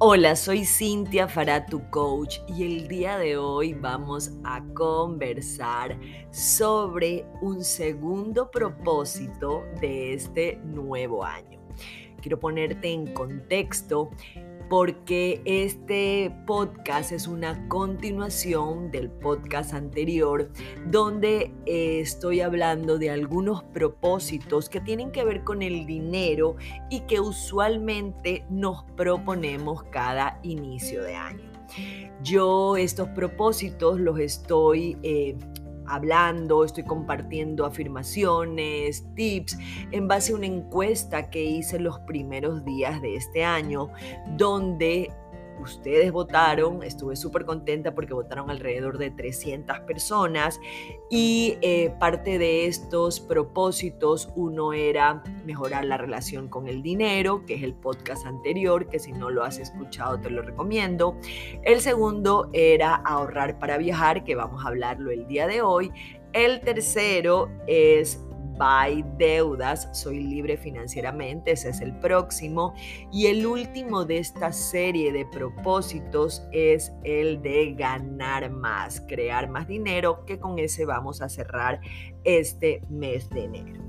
Hola, soy Cintia Fará, tu coach, y el día de hoy vamos a conversar sobre un segundo propósito de este nuevo año. Quiero ponerte en contexto porque este podcast es una continuación del podcast anterior donde eh, estoy hablando de algunos propósitos que tienen que ver con el dinero y que usualmente nos proponemos cada inicio de año. Yo estos propósitos los estoy eh, hablando, estoy compartiendo afirmaciones, tips, en base a una encuesta que hice los primeros días de este año, donde ustedes votaron, estuve súper contenta porque votaron alrededor de 300 personas y eh, parte de estos propósitos, uno era mejorar la relación con el dinero, que es el podcast anterior, que si no lo has escuchado te lo recomiendo. El segundo era ahorrar para viajar, que vamos a hablarlo el día de hoy. El tercero es Buy Deudas, Soy Libre Financieramente, ese es el próximo. Y el último de esta serie de propósitos es el de ganar más, crear más dinero, que con ese vamos a cerrar este mes de enero.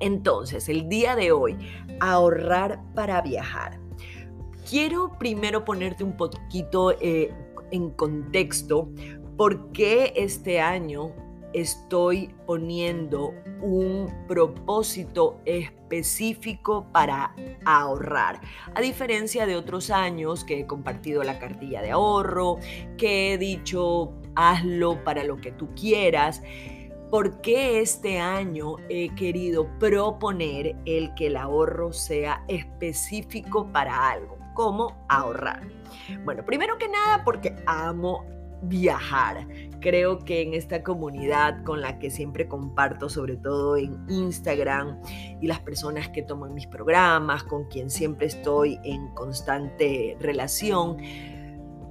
Entonces, el día de hoy, ahorrar para viajar. Quiero primero ponerte un poquito eh, en contexto por qué este año estoy poniendo un propósito específico para ahorrar. A diferencia de otros años que he compartido la cartilla de ahorro, que he dicho hazlo para lo que tú quieras. ¿Por qué este año he querido proponer el que el ahorro sea específico para algo? como ahorrar? Bueno, primero que nada porque amo viajar. Creo que en esta comunidad con la que siempre comparto, sobre todo en Instagram, y las personas que toman mis programas, con quien siempre estoy en constante relación,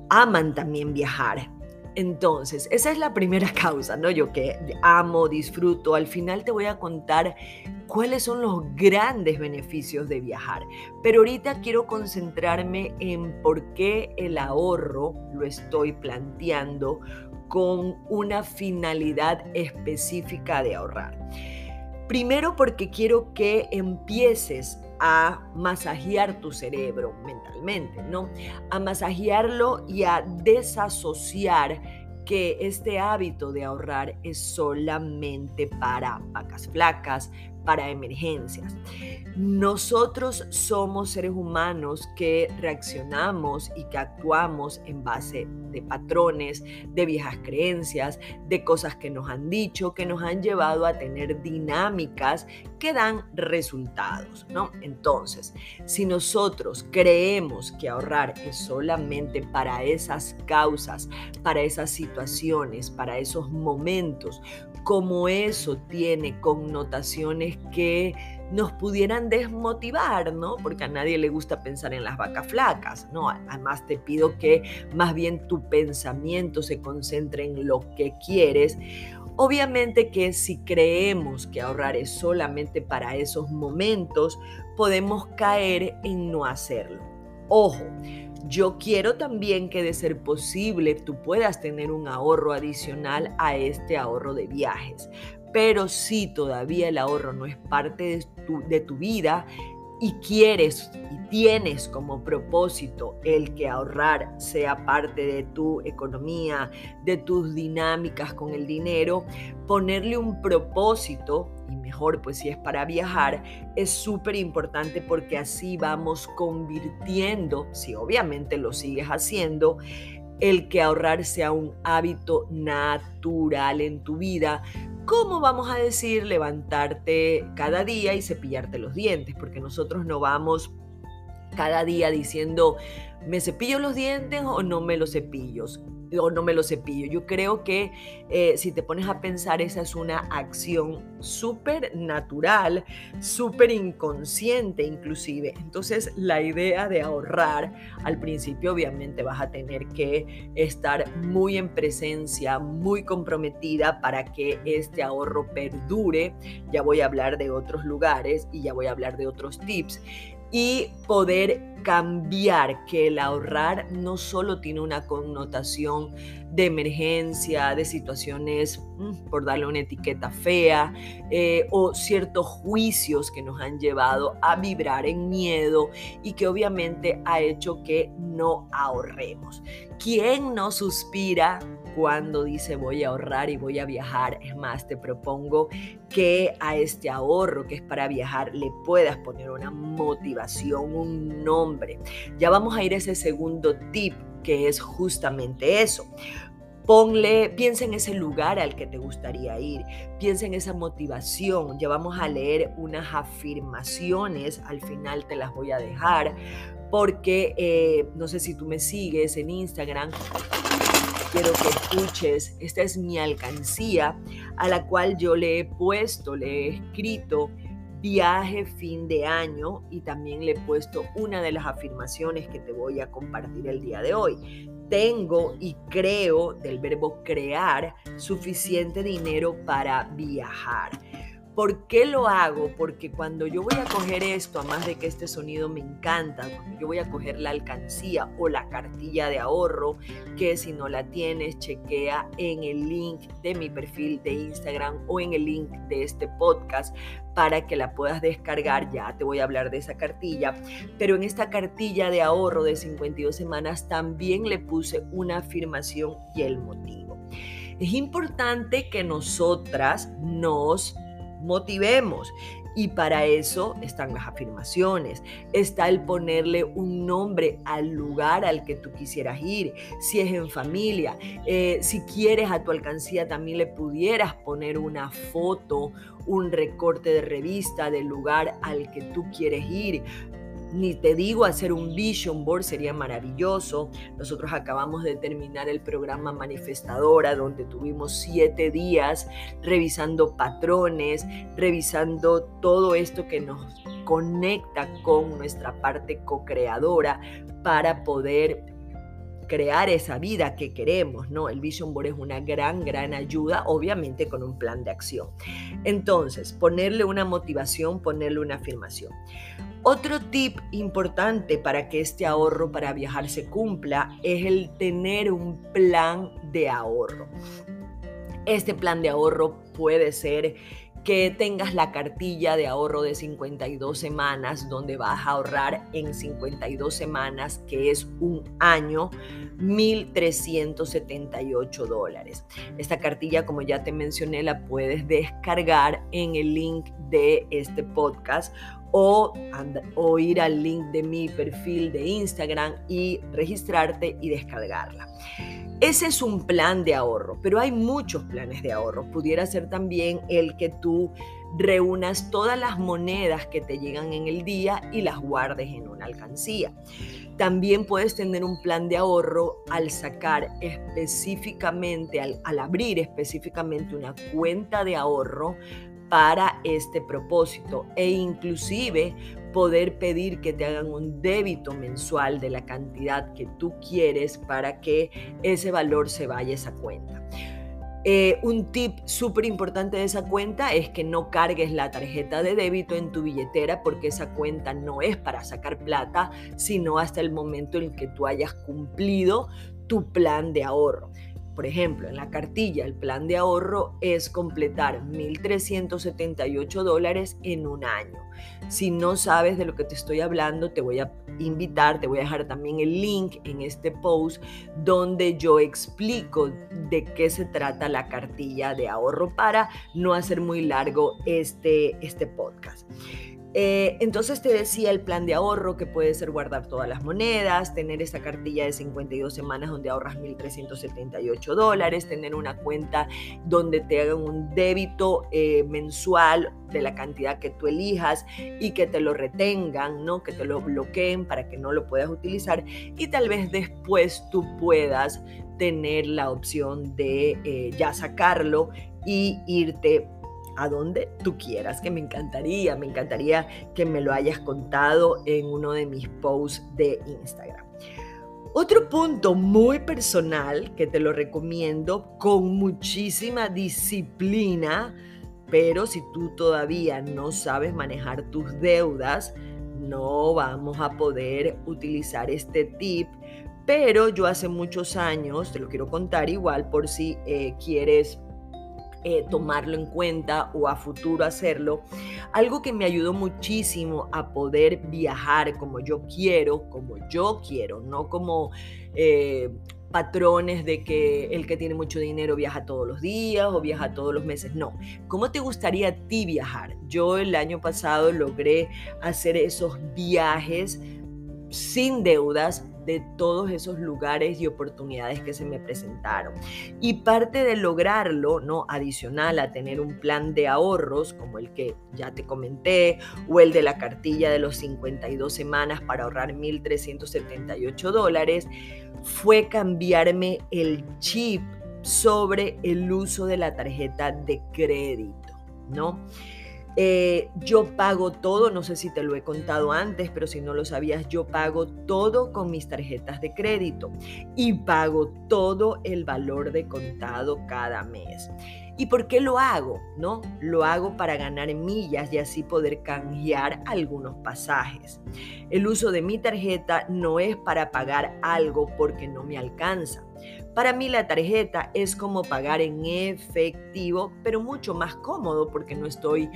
aman también viajar. Entonces, esa es la primera causa, ¿no? Yo que amo, disfruto. Al final te voy a contar cuáles son los grandes beneficios de viajar. Pero ahorita quiero concentrarme en por qué el ahorro lo estoy planteando con una finalidad específica de ahorrar. Primero porque quiero que empieces a masajear tu cerebro mentalmente, ¿no? A masajearlo y a desasociar que este hábito de ahorrar es solamente para vacas flacas, para emergencias. Nosotros somos seres humanos que reaccionamos y que actuamos en base de patrones, de viejas creencias, de cosas que nos han dicho, que nos han llevado a tener dinámicas que dan resultados, ¿no? Entonces, si nosotros creemos que ahorrar es solamente para esas causas, para esas situaciones, para esos momentos, como eso tiene connotaciones que nos pudieran desmotivar, ¿no? Porque a nadie le gusta pensar en las vacas flacas, ¿no? Además te pido que más bien tu pensamiento se concentre en lo que quieres. Obviamente que si creemos que ahorrar es solamente para esos momentos, podemos caer en no hacerlo. Ojo, yo quiero también que de ser posible tú puedas tener un ahorro adicional a este ahorro de viajes. Pero si todavía el ahorro no es parte de tu, de tu vida, y quieres y tienes como propósito el que ahorrar sea parte de tu economía, de tus dinámicas con el dinero, ponerle un propósito, y mejor pues si es para viajar, es súper importante porque así vamos convirtiendo, si obviamente lo sigues haciendo, el que ahorrar sea un hábito natural en tu vida, ¿Cómo vamos a decir levantarte cada día y cepillarte los dientes? Porque nosotros no vamos cada día diciendo, ¿me cepillo los dientes o no me los cepillo? O no me lo cepillo. Yo creo que eh, si te pones a pensar, esa es una acción súper natural, súper inconsciente inclusive. Entonces la idea de ahorrar, al principio obviamente vas a tener que estar muy en presencia, muy comprometida para que este ahorro perdure. Ya voy a hablar de otros lugares y ya voy a hablar de otros tips. Y poder cambiar que el ahorrar no solo tiene una connotación de emergencia, de situaciones, mm, por darle una etiqueta fea, eh, o ciertos juicios que nos han llevado a vibrar en miedo y que obviamente ha hecho que no ahorremos. ¿Quién no suspira cuando dice voy a ahorrar y voy a viajar. Es más, te propongo que a este ahorro que es para viajar le puedas poner una motivación, un nombre. Ya vamos a ir a ese segundo tip que es justamente eso. Ponle, piensa en ese lugar al que te gustaría ir, piensa en esa motivación. Ya vamos a leer unas afirmaciones, al final te las voy a dejar, porque eh, no sé si tú me sigues en Instagram, quiero que escuches. Esta es mi alcancía a la cual yo le he puesto, le he escrito viaje fin de año y también le he puesto una de las afirmaciones que te voy a compartir el día de hoy. Tengo y creo del verbo crear suficiente dinero para viajar. ¿Por qué lo hago? Porque cuando yo voy a coger esto, además de que este sonido me encanta, cuando yo voy a coger la alcancía o la cartilla de ahorro, que si no la tienes, chequea en el link de mi perfil de Instagram o en el link de este podcast para que la puedas descargar. Ya te voy a hablar de esa cartilla. Pero en esta cartilla de ahorro de 52 semanas también le puse una afirmación y el motivo. Es importante que nosotras nos motivemos. Y para eso están las afirmaciones, está el ponerle un nombre al lugar al que tú quisieras ir, si es en familia, eh, si quieres a tu alcancía también le pudieras poner una foto, un recorte de revista del lugar al que tú quieres ir, ni te digo hacer un vision board, sería maravilloso. Nosotros acabamos de terminar el programa Manifestadora, donde tuvimos siete días revisando patrones, revisando todo esto que nos conecta con nuestra parte co-creadora para poder crear esa vida que queremos, ¿no? El Vision Board es una gran, gran ayuda, obviamente con un plan de acción. Entonces, ponerle una motivación, ponerle una afirmación. Otro tip importante para que este ahorro para viajar se cumpla es el tener un plan de ahorro. Este plan de ahorro puede ser que tengas la cartilla de ahorro de 52 semanas, donde vas a ahorrar en 52 semanas, que es un año, 1.378 dólares. Esta cartilla, como ya te mencioné, la puedes descargar en el link de este podcast o, o ir al link de mi perfil de Instagram y registrarte y descargarla. Ese es un plan de ahorro, pero hay muchos planes de ahorro. Pudiera ser también el que tú reúnas todas las monedas que te llegan en el día y las guardes en una alcancía. También puedes tener un plan de ahorro al sacar específicamente, al, al abrir específicamente una cuenta de ahorro para este propósito e inclusive poder pedir que te hagan un débito mensual de la cantidad que tú quieres para que ese valor se vaya a esa cuenta. Eh, un tip súper importante de esa cuenta es que no cargues la tarjeta de débito en tu billetera porque esa cuenta no es para sacar plata, sino hasta el momento en que tú hayas cumplido tu plan de ahorro. Por ejemplo, en la cartilla el plan de ahorro es completar 1.378 dólares en un año. Si no sabes de lo que te estoy hablando, te voy a invitar, te voy a dejar también el link en este post donde yo explico de qué se trata la cartilla de ahorro para no hacer muy largo este, este podcast. Eh, entonces te decía el plan de ahorro que puede ser guardar todas las monedas, tener esa cartilla de 52 semanas donde ahorras 1.378 dólares, tener una cuenta donde te hagan un débito eh, mensual de la cantidad que tú elijas y que te lo retengan, ¿no? que te lo bloqueen para que no lo puedas utilizar y tal vez después tú puedas tener la opción de eh, ya sacarlo y irte a donde tú quieras, que me encantaría, me encantaría que me lo hayas contado en uno de mis posts de Instagram. Otro punto muy personal que te lo recomiendo con muchísima disciplina, pero si tú todavía no sabes manejar tus deudas, no vamos a poder utilizar este tip, pero yo hace muchos años, te lo quiero contar igual por si eh, quieres eh, tomarlo en cuenta o a futuro hacerlo. Algo que me ayudó muchísimo a poder viajar como yo quiero, como yo quiero, no como eh, patrones de que el que tiene mucho dinero viaja todos los días o viaja todos los meses. No, ¿cómo te gustaría a ti viajar? Yo el año pasado logré hacer esos viajes sin deudas de todos esos lugares y oportunidades que se me presentaron. Y parte de lograrlo, ¿no? Adicional a tener un plan de ahorros como el que ya te comenté o el de la cartilla de los 52 semanas para ahorrar 1.378 dólares, fue cambiarme el chip sobre el uso de la tarjeta de crédito, ¿no? Eh, yo pago todo, no sé si te lo he contado antes, pero si no lo sabías, yo pago todo con mis tarjetas de crédito y pago todo el valor de contado cada mes. ¿Y por qué lo hago? ¿No? Lo hago para ganar millas y así poder canjear algunos pasajes. El uso de mi tarjeta no es para pagar algo porque no me alcanza. Para mí la tarjeta es como pagar en efectivo, pero mucho más cómodo porque no estoy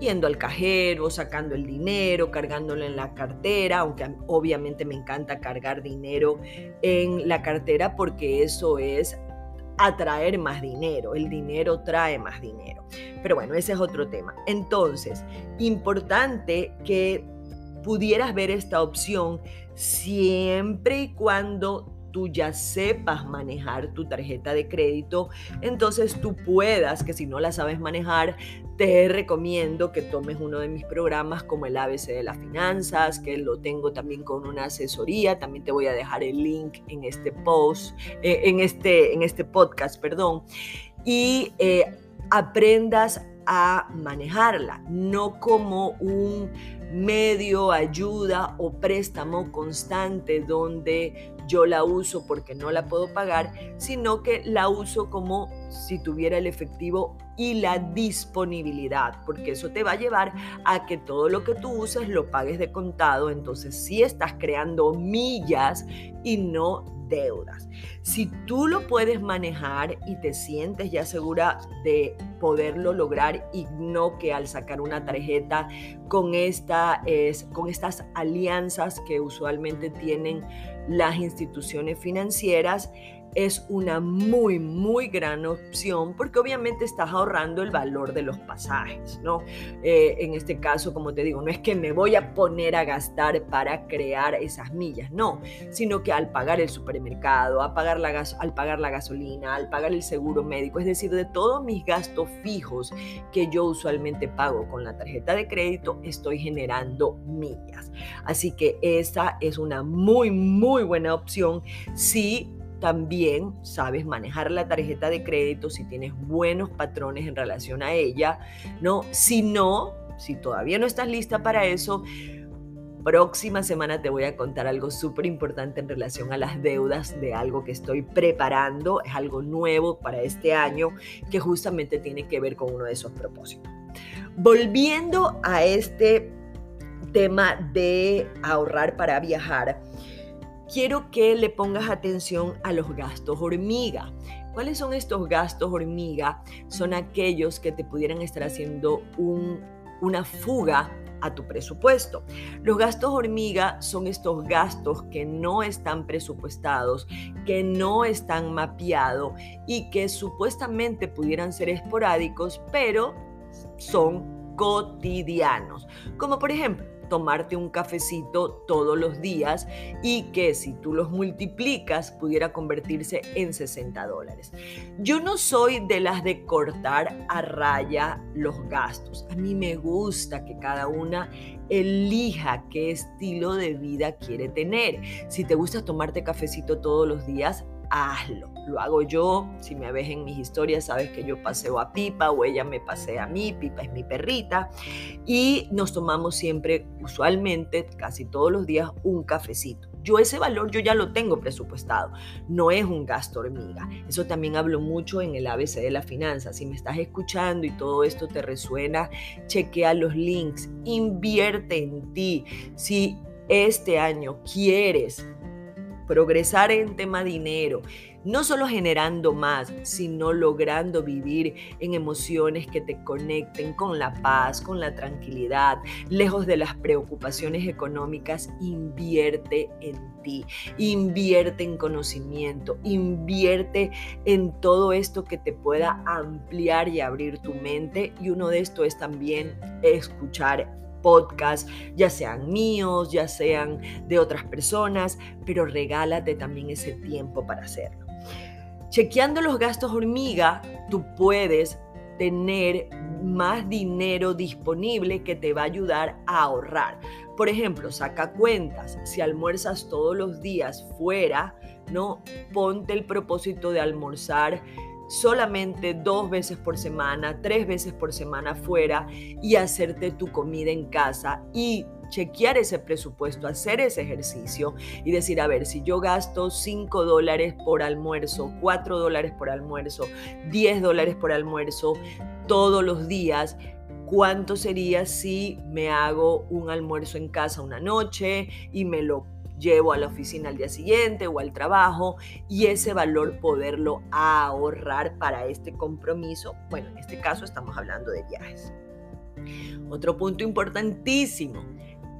yendo al cajero, sacando el dinero, cargándolo en la cartera, aunque obviamente me encanta cargar dinero en la cartera porque eso es atraer más dinero, el dinero trae más dinero. Pero bueno, ese es otro tema. Entonces, importante que pudieras ver esta opción siempre y cuando tú ya sepas manejar tu tarjeta de crédito, entonces tú puedas, que si no la sabes manejar, te recomiendo que tomes uno de mis programas como el ABC de las finanzas, que lo tengo también con una asesoría, también te voy a dejar el link en este post, eh, en, este, en este podcast, perdón, y eh, aprendas a manejarla, no como un medio, ayuda o préstamo constante donde yo la uso porque no la puedo pagar, sino que la uso como si tuviera el efectivo y la disponibilidad, porque eso te va a llevar a que todo lo que tú uses lo pagues de contado, entonces sí estás creando millas y no deudas. Si tú lo puedes manejar y te sientes ya segura de poderlo lograr y no que al sacar una tarjeta con, esta, es, con estas alianzas que usualmente tienen las instituciones financieras, es una muy, muy gran opción porque obviamente estás ahorrando el valor de los pasajes, ¿no? Eh, en este caso, como te digo, no es que me voy a poner a gastar para crear esas millas, no, sino que al pagar el supermercado, pagar la gas, al pagar la gasolina, al pagar el seguro médico, es decir, de todos mis gastos fijos que yo usualmente pago con la tarjeta de crédito, estoy generando millas. Así que esa es una muy, muy buena opción si también sabes manejar la tarjeta de crédito, si tienes buenos patrones en relación a ella, ¿no? Si no, si todavía no estás lista para eso, próxima semana te voy a contar algo súper importante en relación a las deudas de algo que estoy preparando, es algo nuevo para este año que justamente tiene que ver con uno de esos propósitos. Volviendo a este tema de ahorrar para viajar, quiero que le pongas atención a los gastos hormiga. ¿Cuáles son estos gastos hormiga? Son aquellos que te pudieran estar haciendo una fuga a tu presupuesto. Los gastos hormiga son estos gastos que no están presupuestados, que no están mapeados y que supuestamente pudieran ser esporádicos, pero son cotidianos. Como por ejemplo, tomarte un cafecito todos los días y que si tú los multiplicas pudiera convertirse en 60 dólares. Yo no soy de las de cortar a raya los gastos. A mí me gusta que cada una elija qué estilo de vida quiere tener. Si te gusta tomarte cafecito todos los días, hazlo. Lo hago yo. Si me ves en mis historias, sabes que yo paseo a Pipa o ella me pasea a mí. Pipa es mi perrita. Y nos tomamos siempre, usualmente, casi todos los días, un cafecito. yo ese valor yo ya lo tengo presupuestado, no es un gasto hormiga. Eso también hablo mucho en el ABC de la finanza. Si me estás escuchando y todo esto te resuena, chequea los links, invierte en ti. Si este año quieres progresar en tema dinero, no solo generando más, sino logrando vivir en emociones que te conecten con la paz, con la tranquilidad, lejos de las preocupaciones económicas, invierte en ti, invierte en conocimiento, invierte en todo esto que te pueda ampliar y abrir tu mente y uno de esto es también escuchar podcast, ya sean míos, ya sean de otras personas, pero regálate también ese tiempo para hacerlo. Chequeando los gastos hormiga, tú puedes tener más dinero disponible que te va a ayudar a ahorrar. Por ejemplo, saca cuentas. Si almuerzas todos los días fuera, ¿no? Ponte el propósito de almorzar solamente dos veces por semana, tres veces por semana fuera y hacerte tu comida en casa y chequear ese presupuesto, hacer ese ejercicio y decir, a ver, si yo gasto 5 dólares por almuerzo, 4 dólares por almuerzo, 10 dólares por almuerzo todos los días, ¿cuánto sería si me hago un almuerzo en casa una noche y me lo llevo a la oficina al día siguiente o al trabajo y ese valor poderlo ahorrar para este compromiso. Bueno, en este caso estamos hablando de viajes. Otro punto importantísimo,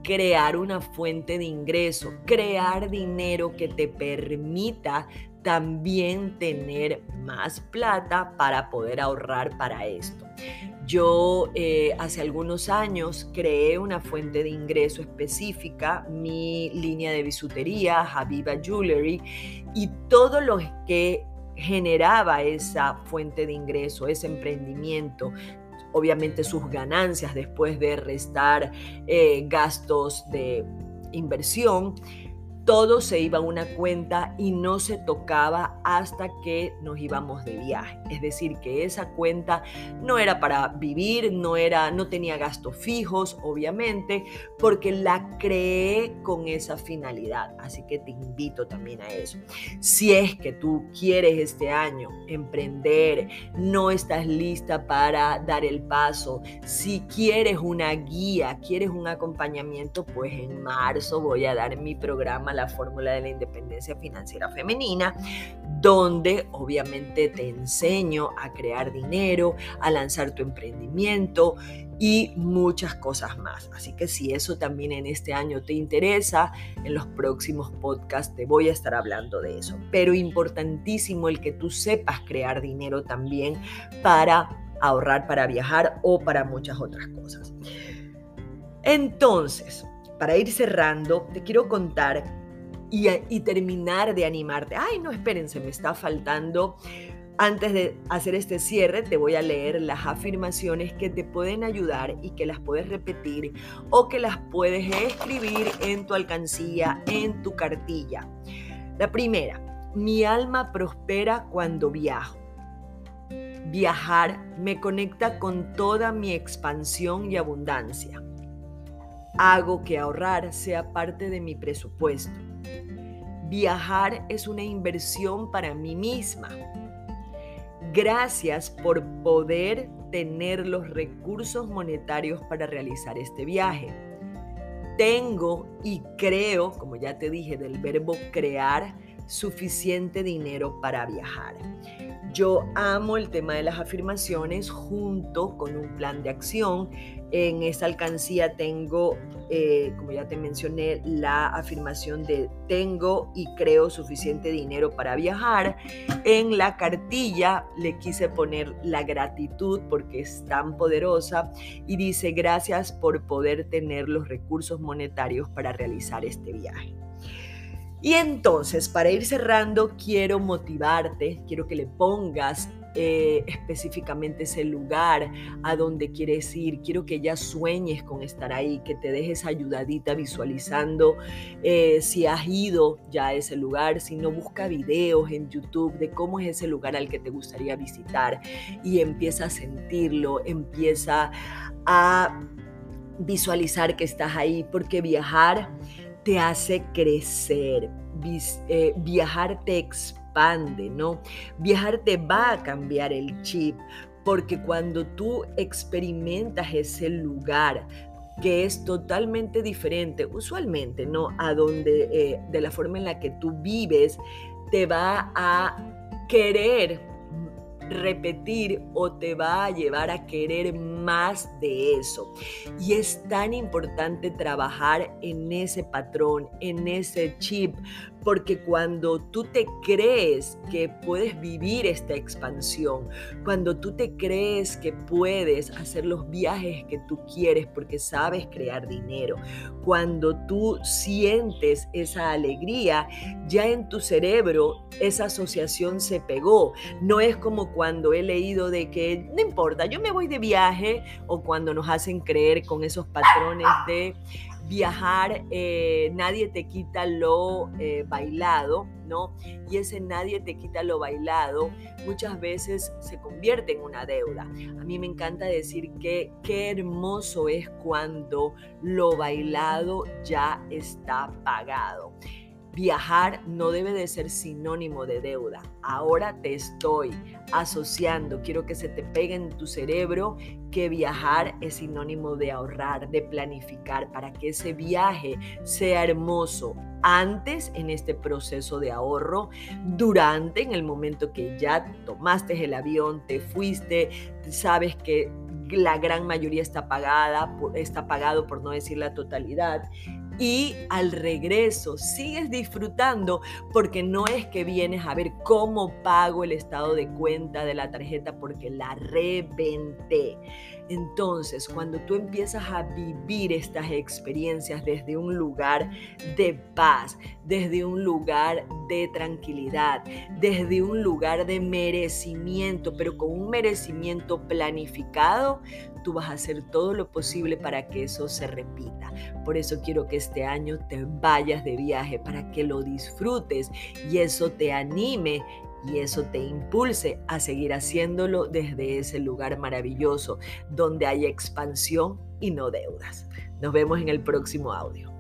crear una fuente de ingreso, crear dinero que te permita también tener más plata para poder ahorrar para esto. Yo eh, hace algunos años creé una fuente de ingreso específica, mi línea de bisutería, Habiba Jewelry, y todo lo que generaba esa fuente de ingreso, ese emprendimiento, obviamente sus ganancias después de restar eh, gastos de inversión, todo se iba a una cuenta y no se tocaba hasta que nos íbamos de viaje. Es decir, que esa cuenta no era para vivir, no era no tenía gastos fijos, obviamente, porque la creé con esa finalidad. Así que te invito también a eso. Si es que tú quieres este año emprender, no estás lista para dar el paso, si quieres una guía, quieres un acompañamiento, pues en marzo voy a dar mi programa la fórmula de la independencia financiera femenina, donde obviamente te enseño a crear dinero, a lanzar tu emprendimiento y muchas cosas más. Así que si eso también en este año te interesa, en los próximos podcasts te voy a estar hablando de eso. Pero importantísimo el que tú sepas crear dinero también para ahorrar para viajar o para muchas otras cosas. Entonces, para ir cerrando, te quiero contar y, terminar de animarte. Ay, no, espérense, me está faltando. Antes de hacer este cierre, te voy a leer las afirmaciones que te pueden ayudar y que las puedes repetir o que las puedes escribir en tu alcancía, en tu cartilla. La primera, mi alma prospera cuando viajo. Viajar me conecta con toda mi expansión y abundancia. Hago que ahorrar sea parte de mi presupuesto. Viajar es una inversión para mí misma. Gracias por poder tener los recursos monetarios para realizar este viaje. Tengo y creo, como ya te dije, del verbo crear, suficiente dinero para viajar. Yo amo el tema de las afirmaciones junto con un plan de acción. En esta alcancía tengo, eh, como ya te mencioné, la afirmación de tengo y creo suficiente dinero para viajar. En la cartilla le quise poner la gratitud porque es tan poderosa y dice gracias por poder tener los recursos monetarios para realizar este viaje. Y entonces, para ir cerrando, quiero motivarte, quiero que le pongas eh, específicamente ese lugar a donde quieres ir. Quiero que ya sueñes con estar ahí, que te dejes ayudadita visualizando eh, si has ido ya a ese lugar, si no busca videos en YouTube de cómo es ese lugar al que te gustaría visitar y empieza a sentirlo, empieza a visualizar que estás ahí, porque viajar te hace crecer. Eh, viajar te expande, ¿no? Viajar te va a cambiar el chip, porque cuando tú experimentas ese lugar, que es totalmente diferente, usualmente, ¿no? A donde, eh, de la forma en la que tú vives, te va a querer repetir o te va a llevar a querer más de eso. Y es tan importante trabajar en ese patrón, en ese chip, porque cuando tú te crees que puedes vivir esta expansión, cuando tú te crees que puedes hacer los viajes que tú quieres porque sabes crear dinero, cuando tú sientes esa alegría, ya en tu cerebro esa asociación se pegó. No es como cuando he leído de que no importa, yo me voy de viaje o cuando nos hacen creer con esos patrones de viajar, eh, nadie te quita lo eh, bailado, ¿no? Y ese nadie te quita lo bailado muchas veces se convierte en una deuda. A mí me encanta decir que qué hermoso es cuando lo bailado ya está pagado. Viajar no debe de ser sinónimo de deuda. Ahora te estoy asociando, quiero que se te pegue en tu cerebro que viajar es sinónimo de ahorrar, de planificar para que ese viaje sea hermoso antes en este proceso de ahorro, durante en el momento que ya tomaste el avión, te fuiste, sabes que la gran mayoría está pagada, está pagado por no decir la totalidad y al regreso sigues disfrutando porque no es que vienes a ver cómo pago el estado de cuenta de la tarjeta porque la reventé. Entonces, cuando tú empiezas a vivir estas experiencias desde un lugar de paz, desde un lugar de tranquilidad, desde un lugar de merecimiento, pero con un merecimiento planificado, tú vas a hacer todo lo posible para que eso se repita. Por eso quiero que este año te vayas de viaje, para que lo disfrutes y eso te anime y eso te impulse a seguir haciéndolo desde ese lugar maravilloso donde hay expansión y no deudas. Nos vemos en el próximo audio.